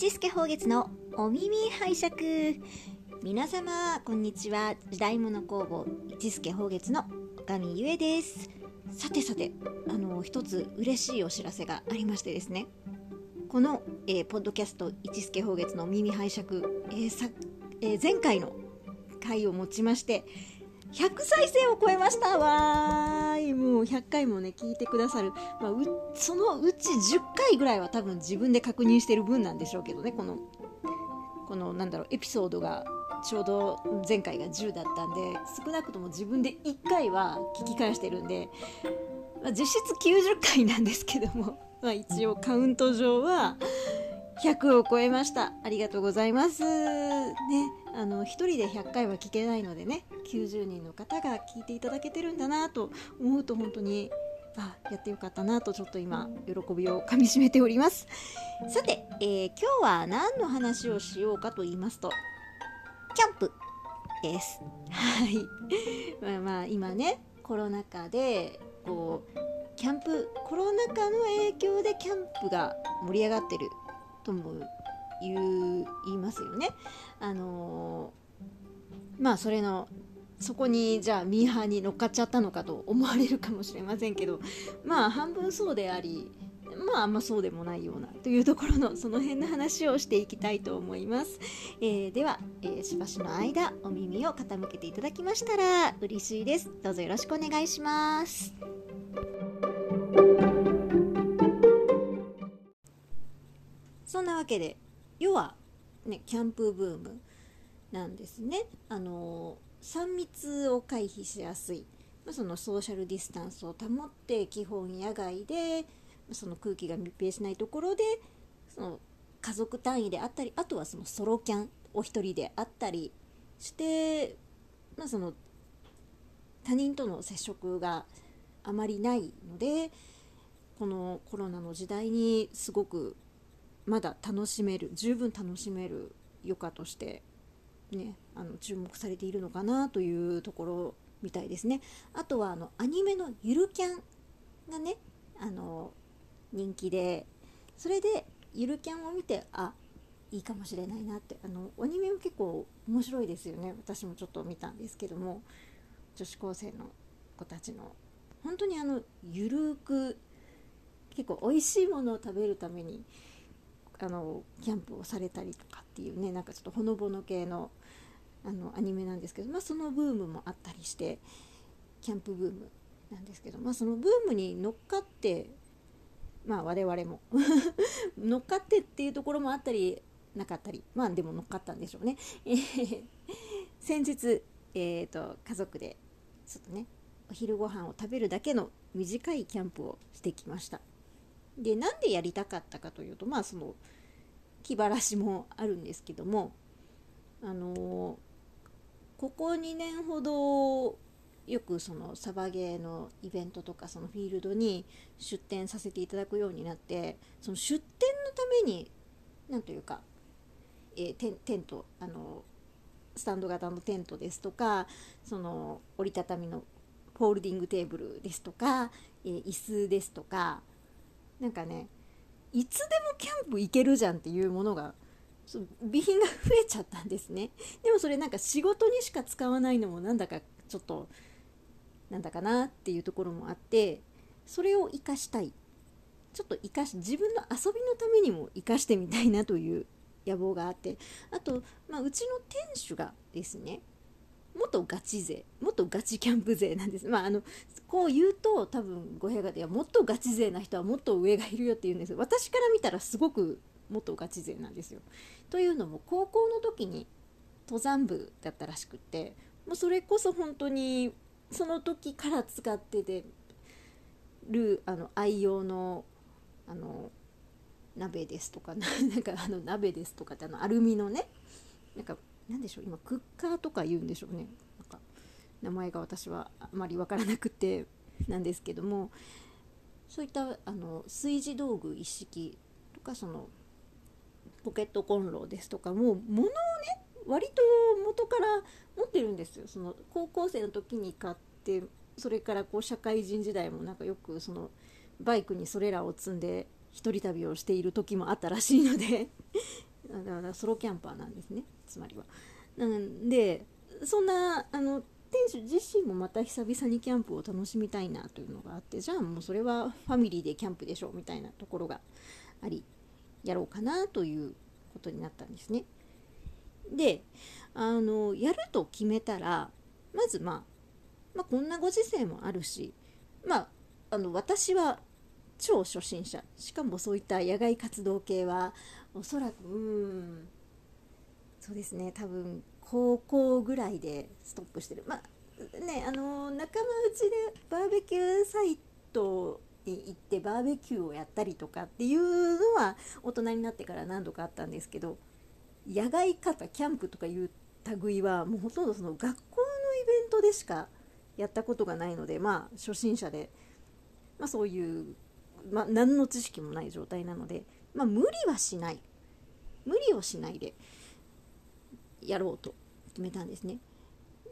一助宝月のお耳拝借。皆様こんにちは。時代物工房一助宝月の女将ゆえです。さてさてあの一つ嬉しいお知らせがありましてですね。この、えー、ポッドキャスト一助宝月のお耳拝借、えーさえー前回の回をもちまして100再生を超えました。わーいも100回もね聞いてくださる、まあ、そのうち10回ぐらいは多分自分で確認してる分なんでしょうけどねこのこのなんだろうエピソードがちょうど前回が10だったんで少なくとも自分で1回は聞き返してるんで、まあ、実質90回なんですけども、まあ、一応カウント上は100を超えました。ありがとうございます。ねあの1人で100回は聞けないのでね90人の方が聞いていただけてるんだなと思うと本当にあやってよかったなとちょっと今喜びをかみしめております。さて、えー今日は何の話をしようかと言いますとキャンプです。はい。まあまあ今ねコロナ禍でこうキャンプコロナ禍の影響でキャンプが盛り上がってるとも言う言いますよね。あのーまあそれのそこにじゃあミーハーに乗っかっちゃったのかと思われるかもしれませんけどまあ半分そうでありまああんまそうでもないようなというところのその辺の話をしていきたいと思います、えーでは、えーしばしの間お耳を傾けていただきましたら嬉しいです。どうぞよろしくお願いします。けで要はねキャンプブームなんですね。あの3密を回避しやすい、まあ、そのソーシャルディスタンスを保って基本野外でその空気が密閉しないところでその家族単位であったりあとはそのソロキャンお一人であったりして、まあ、その他人との接触があまりないのでこのコロナの時代にすごくまだ楽しめる十分楽しめる余暇として、ね、あの注目されているのかなというところみたいですね。あとはあのアニメのゆるキャンがねあの人気でそれでゆるキャンを見てあいいかもしれないなってあのアニメも結構面白いですよね。私もちょっと見たんですけども女子高生の子たちの。本当にあのゆるく結構美味しいものを食べるためにあのキャンプをされたりとかっていうねなんかちょっとほのぼの系のあのアニメなんですけど、まあ、そのブームもあったりしてキャンプブームなんですけど、まあ、そのブームに乗っかってまあ我々も 乗っかってっていうところもあったりなかったりまあでも乗っかったんでしょうね。え ー先日、えー、と家族でちょっとねお昼ご飯を食べるだけの短いキャンプをしてきました。でなんでやりたかったかというとまあその気晴らしもあるんですけどもあのここ2年ほどよくそのサバゲーのイベントとかそのフィールドに出店させていただくようになってその出店のためになんというか、えーテンテントあのスタンド型のテントですとかその折りたたみのフォールディングテーブルですとか、えー椅子ですとかなんかねいつでもキャンプ行けるじゃんっていうものがそ備品が増えちゃったんですね。でもそれなんか仕事にしか使わないのもなんだかちょっとなんだかなっていうところもあってそれを生かしたい。ちょっと生かし自分の遊びのためにも生かしてみたいなという野望があってあと、まあ、うちの店主がですね元ガチ勢元ガチキャンプ勢。なんですまああのこう言うと多分ご部屋ではもっとガチ勢な人はもっと上がいるよって言うんです。私から見たらすごく元ガチ勢なんですよ。というのも高校の時に登山部だったらしくってもうそれこそ本当にその時から使っててるあの愛用のあの鍋ですとか なんかあの鍋ですとかってあのアルミのねなんかなんでしょう今クッカーとか言うんでしょうね。なんか名前が私はあまり分からなくてなんですけどもそういったあの炊事道具一式とかそのポケットコンロですとかもう物をね割と元から持ってるんですよ。その高校生の時に買ってそれからこう社会人時代もなんかよくそのバイクにそれらを積んで一人旅をしている時もあったらしいので だからソロキャンパーなんですね。つまりは。なんでそんなあの店主自身もまた久々にキャンプを楽しみたいなというのがあってじゃあもうそれはファミリーでキャンプでしょみたいなところがありやろうかなということになったんですね。であのやると決めたらまず、まあ、まあこんなご時世もあるしまああの私は超初心者しかもそういった野外活動系はおそらくうんそうですね。多分高校ぐらいでストップしてる。まあねあの仲間内でバーベキューサイトに行ってバーベキューをやったりとかっていうのは大人になってから何度かあったんですけど野外型キャンプとかいう類はもうほとんどその学校のイベントでしかやったことがないのでまあ初心者で、まあ、そういう、まあ、何の知識もない状態なので、まあ、無理はしない。無理をしないで。やろうと決めたんですね。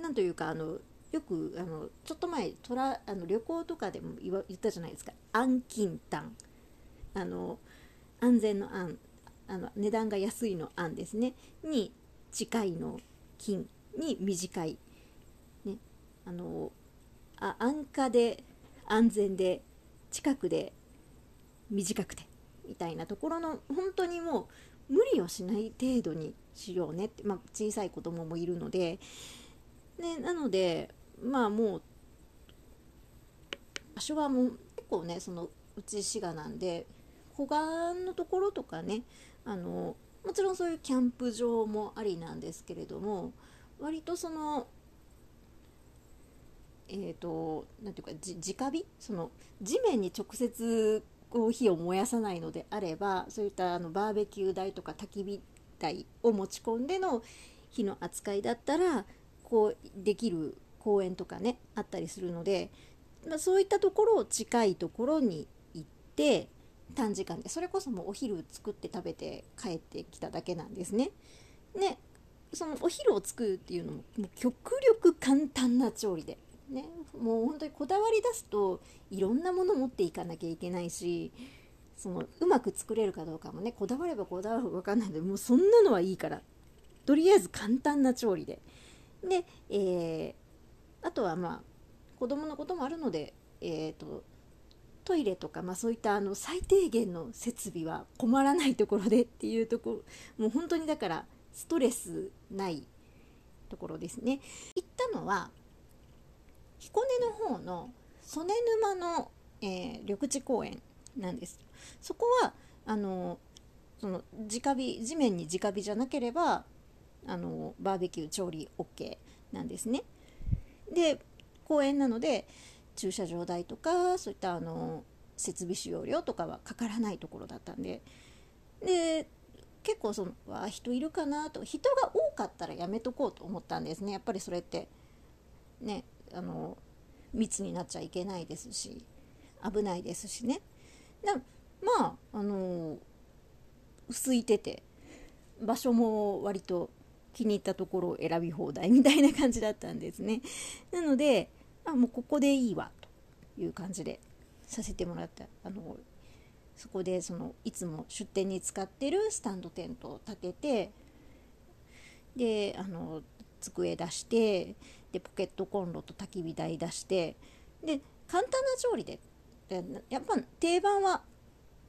なんというかあのよくあのちょっと前トラあの旅行とかでも言ったじゃないですか。安近短あの安全の安。あの値段が安いの安ですね。に近いの金。に短い、ね、あのあ安価で安全で近くで短くて。みたいなところの本当にもう無理をしない程度にしようねって、まあ、小さい子供もいるので、ね、なのでまあもう場所はもう結構ねそのうち滋賀なんで湖岸のところとかねあのもちろんそういうキャンプ場もありなんですけれども割とそのえーと、なていうか直火？その地面に直接火を燃やさないのであればそういったあのバーベキュー台とか焚き火台を持ち込んでの火の扱いだったらこうできる公園とかねあったりするので、まあ、そういったところを近いところに行って短時間でそれこそもうお昼作って食べて帰ってきただけなんですね。ねそのお昼を作るっていうのももう極力簡単な調理で、ね、もう本当にこだわり出すといろんなもの持っていかなきゃいけないしそのうまく作れるかどうかもねこだわればこだわるか分かんないのでもうそんなのはいいからとりあえず簡単な調理で。で、えー、あとはまあ子供のこともあるので、えーと、トイレとか、まあ、そういったあの最低限の設備は困らないところでっていうところもう本当にだからストレスないところですね。行ったのは彦根の方の曽根沼の、えー、緑地公園なんです。そこはあのその直火地面に直火じゃなければあのバーベキュー調理 OK なんですね。で公園なので駐車場代とかそういったあの設備使用料とかはかからないところだったんで。で結構そのわ人いるかなと。人が多かったらやめとこうと思ったんですね。やっぱりそれって。ね。あの密になっちゃいけないですし危ないですしね。なまああの空いてて場所も割と気に入ったところを選び放題みたいな感じだったんですね。なのであもうここでいいわという感じでさせてもらった。あのそこでそのいつも出店に使ってるスタンドテントを立ててであの机出してでポケットコンロと焚き火台出してで簡単な調理でやっぱ定番は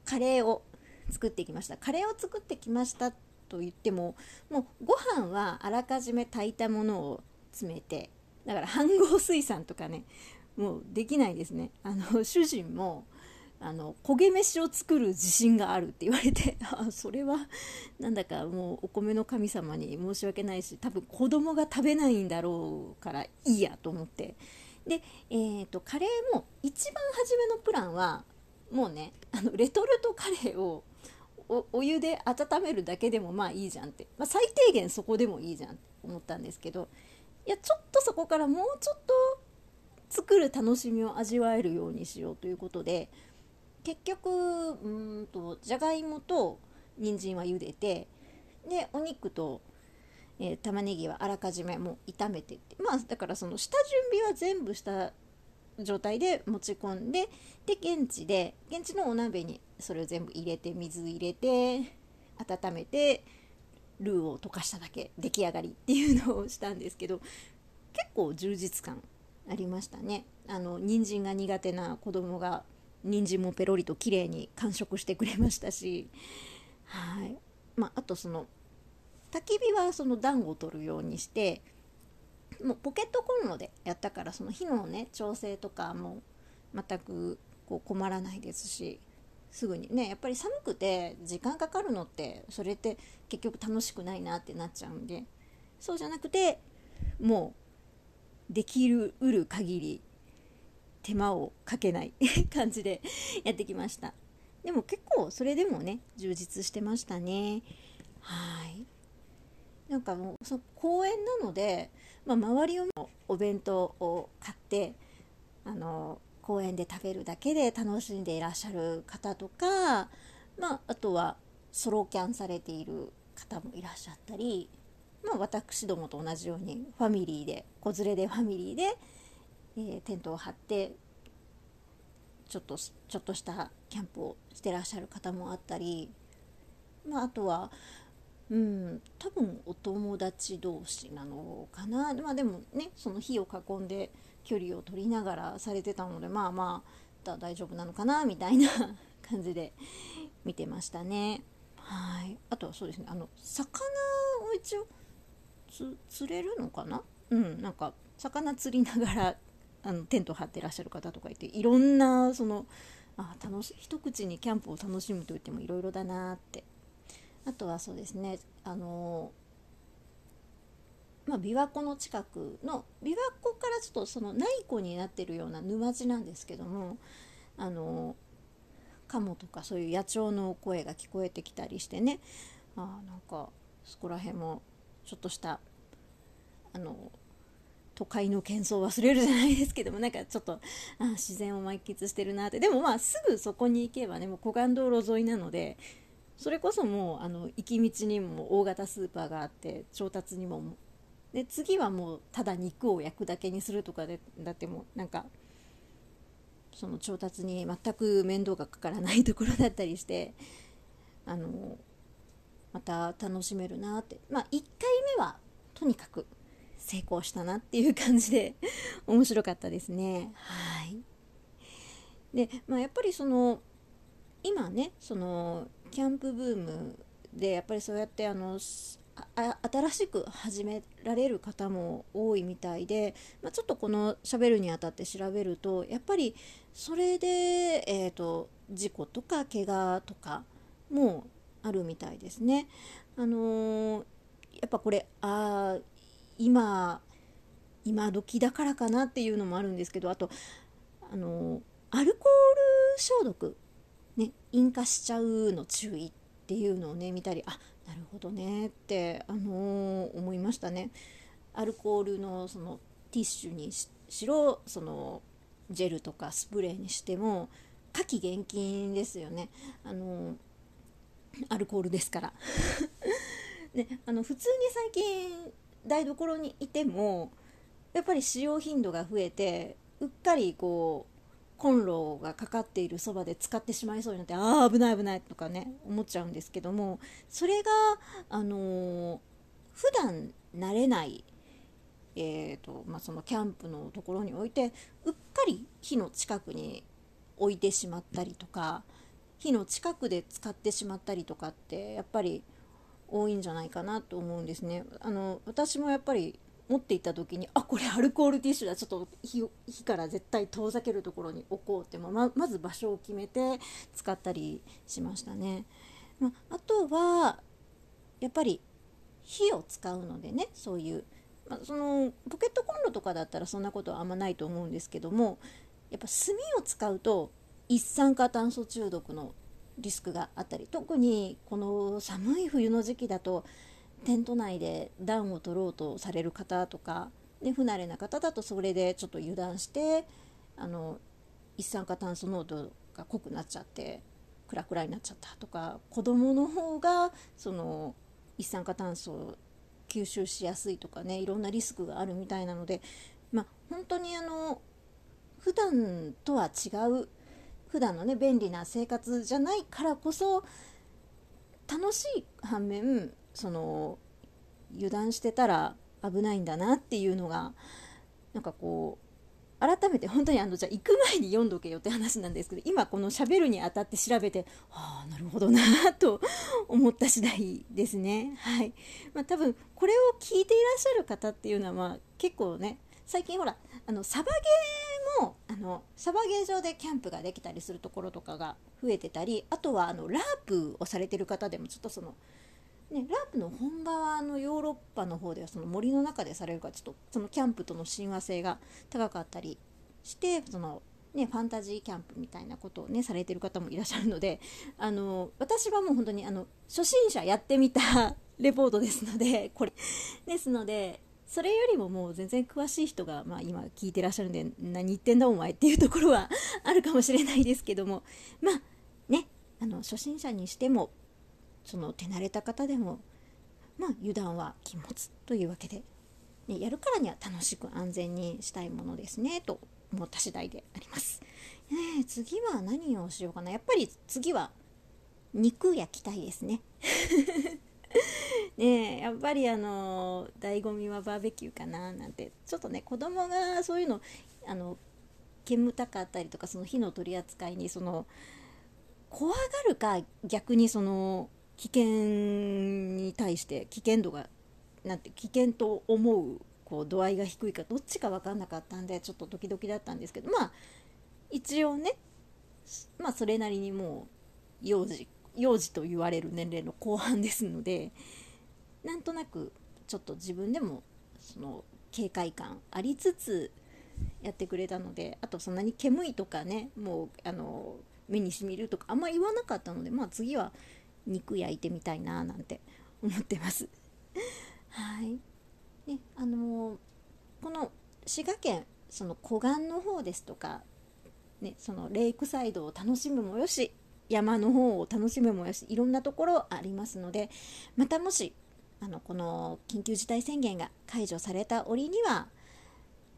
カレーを作ってきました。カレーを作ってきましたと言ってももうご飯はあらかじめ炊いたものを詰めてだから飯合水産とかねもうできないですね。あの主人もあの焦げ飯を作る自信があるって言われて あそれはなんだかもうお米の神様に申し訳ないし多分子供が食べないんだろうからいいやと思って。で、えーと、カレーも一番初めのプランはもうねあのレトルトカレーをお湯で温めるだけでもまあいいじゃんって、まあ、最低限そこでもいいじゃんって思ったんですけどいやちょっとそこからもうちょっと作る楽しみを味わえるようにしようということで結局うんとじゃがいもと人参は茹でてでお肉と、えー、玉ねぎはあらかじめもう炒めてって。まあだからその下準備は全部した状態で持ち込んでで現地で現地のお鍋にそれを全部入れて水入れて温めてルーを溶かしただけ出来上がりっていうのをしたんですけど結構充実感ありましたね。あの人参が苦手な子供が人参もペロリと綺麗に完食してくれましたしはい。まあ、あとその焚き火はその暖を取るようにしてもうポケットコンロでやったからその火のね調整とかも全くこう困らないですしすぐにねやっぱり寒くて時間かかるのってそれって結局楽しくないなってなっちゃうんでそうじゃなくてもうできるうる限り手間をかけない 感じでやってきました。でも結構それでもね充実してましたね。はい。なんかもうそ公園なので、まあ、周りをお弁当を買ってあの公園で食べるだけで楽しんでいらっしゃる方とか、まあ、あとはソロキャンされている方もいらっしゃったり、まあ、私どもと同じようにファミリーで子連れでファミリーで、えー、テントを張ってちょっとちょっとしたキャンプをしてらっしゃる方もあったり、まあ、あとはうん多分お友達同士なのかな、まあ、でもねその火を囲んで距離を取りながらされてたのでまあまあ大丈夫なのかなみたいな 感じで見てましたね。はい。あとはそうですねあの魚を一応釣れるのかな？うんなんか魚釣りながらあのテント張ってらっしゃる方とかいていろんなそのあ楽し一口にキャンプを楽しむといってもいろいろだなって。あとはそうですねあのまあ、琵琶湖の近くの琵琶湖からちょっとその内湖になってるような沼地なんですけどもあのカモとかそういう野鳥の声が聞こえてきたりしてねあなんかそこら辺もちょっとしたあの都会の喧騒を忘れるじゃないですけどもなんかちょっとあ自然を満喫してるなって。でもまあすぐそこに行けばねもう湖岸道路沿いなのでそれこそもうあの行き道にも大型スーパーがあって調達にもで次はもうただ肉を焼くだけにするとかでだってもうなんかその調達に全く面倒がかからないところだったりしてあのまた楽しめるなって。まあ1回目はとにかく成功したなっていう感じで 面白かったですねはいで、まあ、やっぱりその今ねそのキャンプブームでやっぱりそうやってあの新しく始められる方も多いみたいで、まあ、ちょっとこの喋るにあたって調べるとやっぱりそれで、えーと、事故とか怪我とかもあるみたいですね。あのー、やっぱこれあ今今時だからかなっていうのもあるんですけどあとあの、アルコール消毒ね引火しちゃうの注意っていうのをね見たりあなるほどねって、あのー、思いましたね。アルコールのそのティッシュにしろそのジェルとかスプレーにしても火気厳禁ですよね。あのー、アルコールですから。で あの普通に最近台所にいてもやっぱり使用頻度が増えてうっかりこうコンロがかかっているそばで使ってしまいそうになってああ危ない危ないとかね思っちゃうんですけどもそれがあのー、普段慣れないえーとまあ、そのキャンプのところに置いてうっかり火の近くに置いてしまったりとか火の近くで使ってしまったりとかってやっぱり多いんじゃないかなと思うんですね。あの私もやっぱり持っていた時にあこれアルコールティッシュだちょっと火火から絶対遠ざけるところに置こうってままず場所を決めて使ったりしましたね。まあとはやっぱり火を使うのでねそういう、まあ、そのポケットコンロとかだったらそんなことはあんまないと思うんですけどもやっぱ炭を使うと一酸化炭素中毒のリスクがあったり特にこの寒い冬の時期だとテント内で暖を取ろうとされる方とか、ね、不慣れな方だとそれでちょっと油断してあの一酸化炭素濃度が濃くなっちゃってクラクラになっちゃったとか子どもの方がその一酸化炭素を吸収しやすいとかねいろんなリスクがあるみたいなので、まあ、本当にあの普段とは違う普段のね便利な生活じゃないからこそ楽しい反面その油断してたら危ないんだなっていうのがなんかこう改めて本当にあのじゃあ行く前に読んどけよって話なんですけど今このしゃべるにあたって調べてああなるほどなと思った次第ですね。はい、まあ、多分これを聞いていらっしゃる方っていうのはまあ結構ね最近ほらあのサバゲーもあのサバゲー場でキャンプができたりするところとかが増えてたりあとはあのラープをされてる方でもちょっとそのね、ラープの本場はあのヨーロッパの方ではその森の中でされるからちょっとそのキャンプとの親和性が高かったりしてその、ね、ファンタジーキャンプみたいなことを、ね、されてる方もいらっしゃるのであの私はもう本当にあの初心者やってみたレポートですのでこれ。ですのでそれよりももう全然詳しい人が、まあ、今聞いてらっしゃるんで何言ってんだお前っていうところは あるかもしれないですけどもまあねあの初心者にしてもその手慣れた方でもまあ油断は禁物というわけで、ね、やるからには楽しく安全にしたいものですねと思った次第であります。ね、次は何をしようかなやっぱり次は肉焼きたいですね。ねやっぱりあの醍醐味はバーベキューかななんて。ちょっとね子供がそういうのあの煙たかったりとかその火の取り扱いにその怖がるか逆にその危険に対して危険度がなんて危険と思うこう度合いが低いかどっちか分かんなかったんでちょっとドキドキだったんですけどまあ一応ねまあそれなりにもう幼児幼児と言われる年齢の後半ですのでなんとなくちょっと自分でもその警戒感ありつつやってくれたのであとそんなに煙いとかねもうあの目にしみるとかあんま言わなかったのでまあ次は肉焼いてみたいななんて 思ってます。はい。ね、あのー、この滋賀県その湖岸の方ですとか、ね、そのレイクサイドを楽しむもよし山の方を楽しむもよしいろんなところありますのでまたもしあのこの緊急事態宣言が解除された折には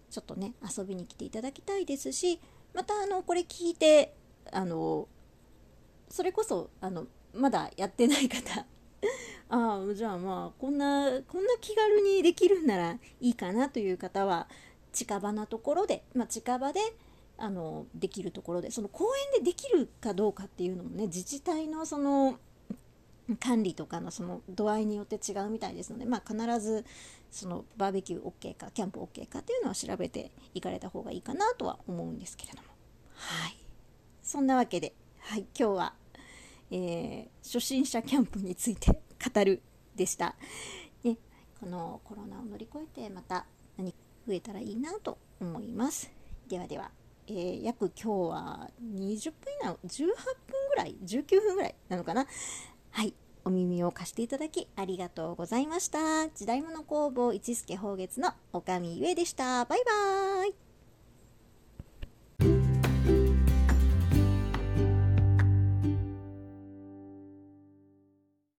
ちょっとね遊びに来ていただきたいですしまたあのこれ聞いてあのそれこそあのまだやってない方 ああじゃあまあこんなこんな気軽にできるんならいいかなという方は近場なところで、まあ、近場であのできるところでその公園でできるかどうかっていうのもね自治体のその管理とかのその度合いによって違うみたいですので、まあ、必ずそのバーベキュー OK かキャンプ OK かっていうのは調べていかれた方がいいかなとは思うんですけれどもはいそんなわけで、はい、今日はえー、初心者キャンプについて語るでした。ね、このコロナを乗り越えてまた何か増えたらいいなと思います。ではでは、えー、約今日は20分以内、18分ぐらい、19分ぐらいなのかな。はい。お耳を貸していただきありがとうございました。時代物工房一助宝月のおかみゆえでした。バイバーイ。